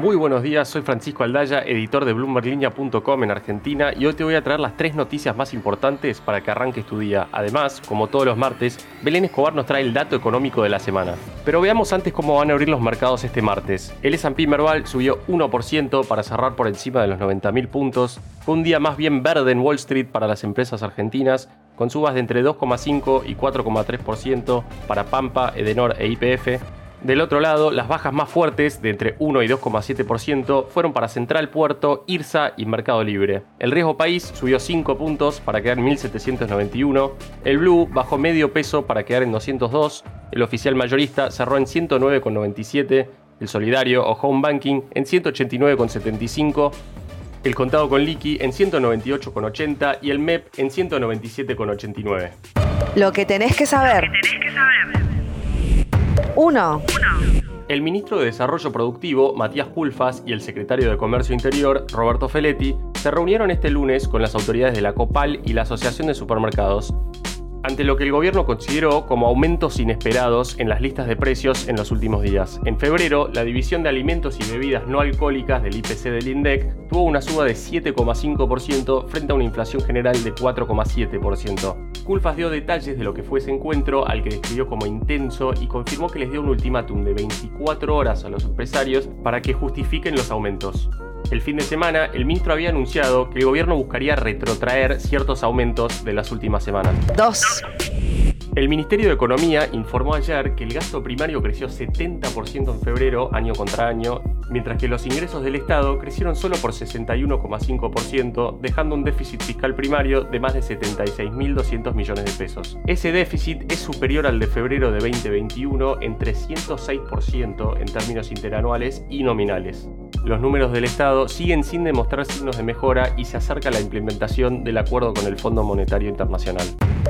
Muy buenos días, soy Francisco Aldaya, editor de bloomberlinia.com en Argentina y hoy te voy a traer las tres noticias más importantes para que arranques tu día. Además, como todos los martes, Belén Escobar nos trae el dato económico de la semana. Pero veamos antes cómo van a abrir los mercados este martes. El S&P Merval subió 1% para cerrar por encima de los 90.000 puntos. Fue un día más bien verde en Wall Street para las empresas argentinas, con subas de entre 2,5 y 4,3% para Pampa, Edenor e IPF del otro lado, las bajas más fuertes, de entre 1 y 2,7%, fueron para Central Puerto, IRSA y Mercado Libre. El riesgo país subió 5 puntos para quedar en 1791, el Blue bajó medio peso para quedar en 202, el oficial mayorista cerró en 109,97, el solidario o home banking en 189,75, el contado con liqui en 198,80 y el MEP en 197,89. Lo que tenés que saber. 1. El ministro de Desarrollo Productivo, Matías Pulfas, y el secretario de Comercio Interior, Roberto Feletti, se reunieron este lunes con las autoridades de la COPAL y la Asociación de Supermercados ante lo que el gobierno consideró como aumentos inesperados en las listas de precios en los últimos días. En febrero, la División de Alimentos y Bebidas No Alcohólicas del IPC del INDEC tuvo una suba de 7,5% frente a una inflación general de 4,7%. Culfas dio detalles de lo que fue ese encuentro, al que describió como intenso y confirmó que les dio un ultimátum de 24 horas a los empresarios para que justifiquen los aumentos. El fin de semana, el ministro había anunciado que el gobierno buscaría retrotraer ciertos aumentos de las últimas semanas. 2. El Ministerio de Economía informó ayer que el gasto primario creció 70% en febrero, año contra año, mientras que los ingresos del Estado crecieron solo por 61,5%, dejando un déficit fiscal primario de más de 76.200 millones de pesos. Ese déficit es superior al de febrero de 2021 en 306% en términos interanuales y nominales. Los números del Estado siguen sin demostrar signos de mejora y se acerca la implementación del acuerdo con el Fondo Monetario Internacional.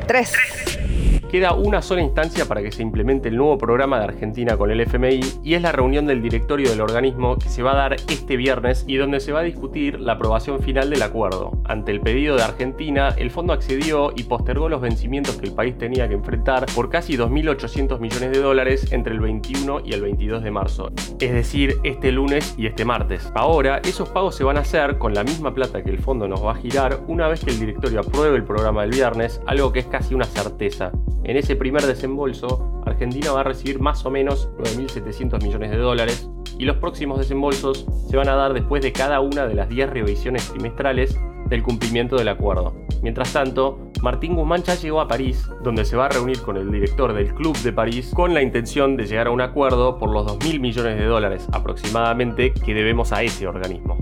3. Queda una sola instancia para que se implemente el nuevo programa de Argentina con el FMI y es la reunión del directorio del organismo que se va a dar este viernes y donde se va a discutir la aprobación final del acuerdo. Ante el pedido de Argentina, el fondo accedió y postergó los vencimientos que el país tenía que enfrentar por casi 2.800 millones de dólares entre el 21 y el 22 de marzo, es decir, este lunes y este martes. Ahora, esos pagos se van a hacer con la misma plata que el fondo nos va a girar una vez que el directorio apruebe el programa del viernes, algo que es casi una certeza. En ese primer desembolso, Argentina va a recibir más o menos 9.700 millones de dólares y los próximos desembolsos se van a dar después de cada una de las 10 revisiones trimestrales del cumplimiento del acuerdo. Mientras tanto, Martín Guzmán ya llegó a París, donde se va a reunir con el director del Club de París con la intención de llegar a un acuerdo por los 2.000 millones de dólares aproximadamente que debemos a ese organismo.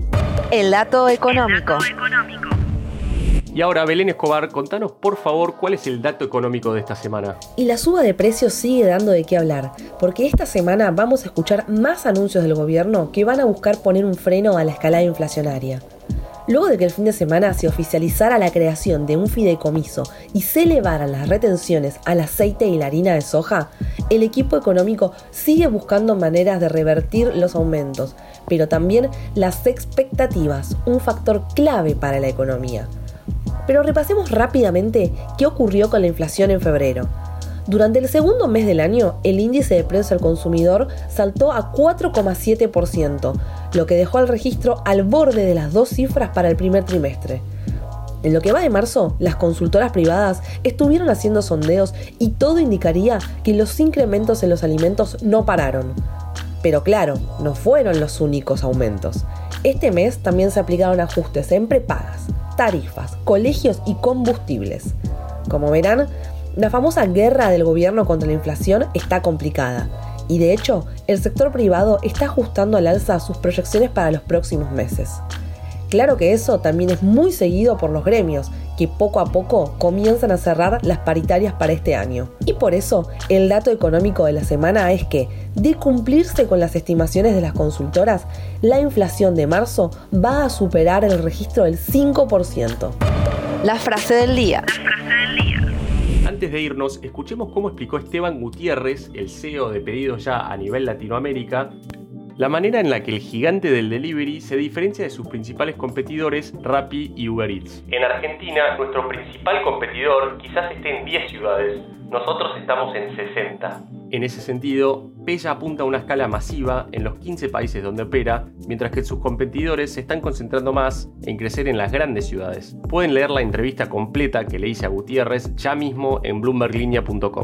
El dato económico. Y ahora, Belén Escobar, contanos por favor cuál es el dato económico de esta semana. Y la suba de precios sigue dando de qué hablar, porque esta semana vamos a escuchar más anuncios del gobierno que van a buscar poner un freno a la escalada inflacionaria. Luego de que el fin de semana se oficializara la creación de un fideicomiso y se elevaran las retenciones al aceite y la harina de soja, el equipo económico sigue buscando maneras de revertir los aumentos, pero también las expectativas, un factor clave para la economía. Pero repasemos rápidamente qué ocurrió con la inflación en febrero. Durante el segundo mes del año, el índice de precios al consumidor saltó a 4,7%, lo que dejó al registro al borde de las dos cifras para el primer trimestre. En lo que va de marzo, las consultoras privadas estuvieron haciendo sondeos y todo indicaría que los incrementos en los alimentos no pararon. Pero claro, no fueron los únicos aumentos. Este mes también se aplicaron ajustes en prepagas, tarifas, colegios y combustibles. Como verán, la famosa guerra del gobierno contra la inflación está complicada y de hecho el sector privado está ajustando al alza sus proyecciones para los próximos meses. Claro que eso también es muy seguido por los gremios, que poco a poco comienzan a cerrar las paritarias para este año. Y por eso, el dato económico de la semana es que, de cumplirse con las estimaciones de las consultoras, la inflación de marzo va a superar el registro del 5%. La frase del día. Antes de irnos, escuchemos cómo explicó Esteban Gutiérrez, el CEO de Pedidos Ya a nivel Latinoamérica, la manera en la que el gigante del delivery se diferencia de sus principales competidores Rappi y Uber Eats. En Argentina, nuestro principal competidor quizás esté en 10 ciudades, nosotros estamos en 60. En ese sentido, Pella apunta a una escala masiva en los 15 países donde opera, mientras que sus competidores se están concentrando más en crecer en las grandes ciudades. Pueden leer la entrevista completa que le hice a Gutiérrez ya mismo en bloomberglinea.com.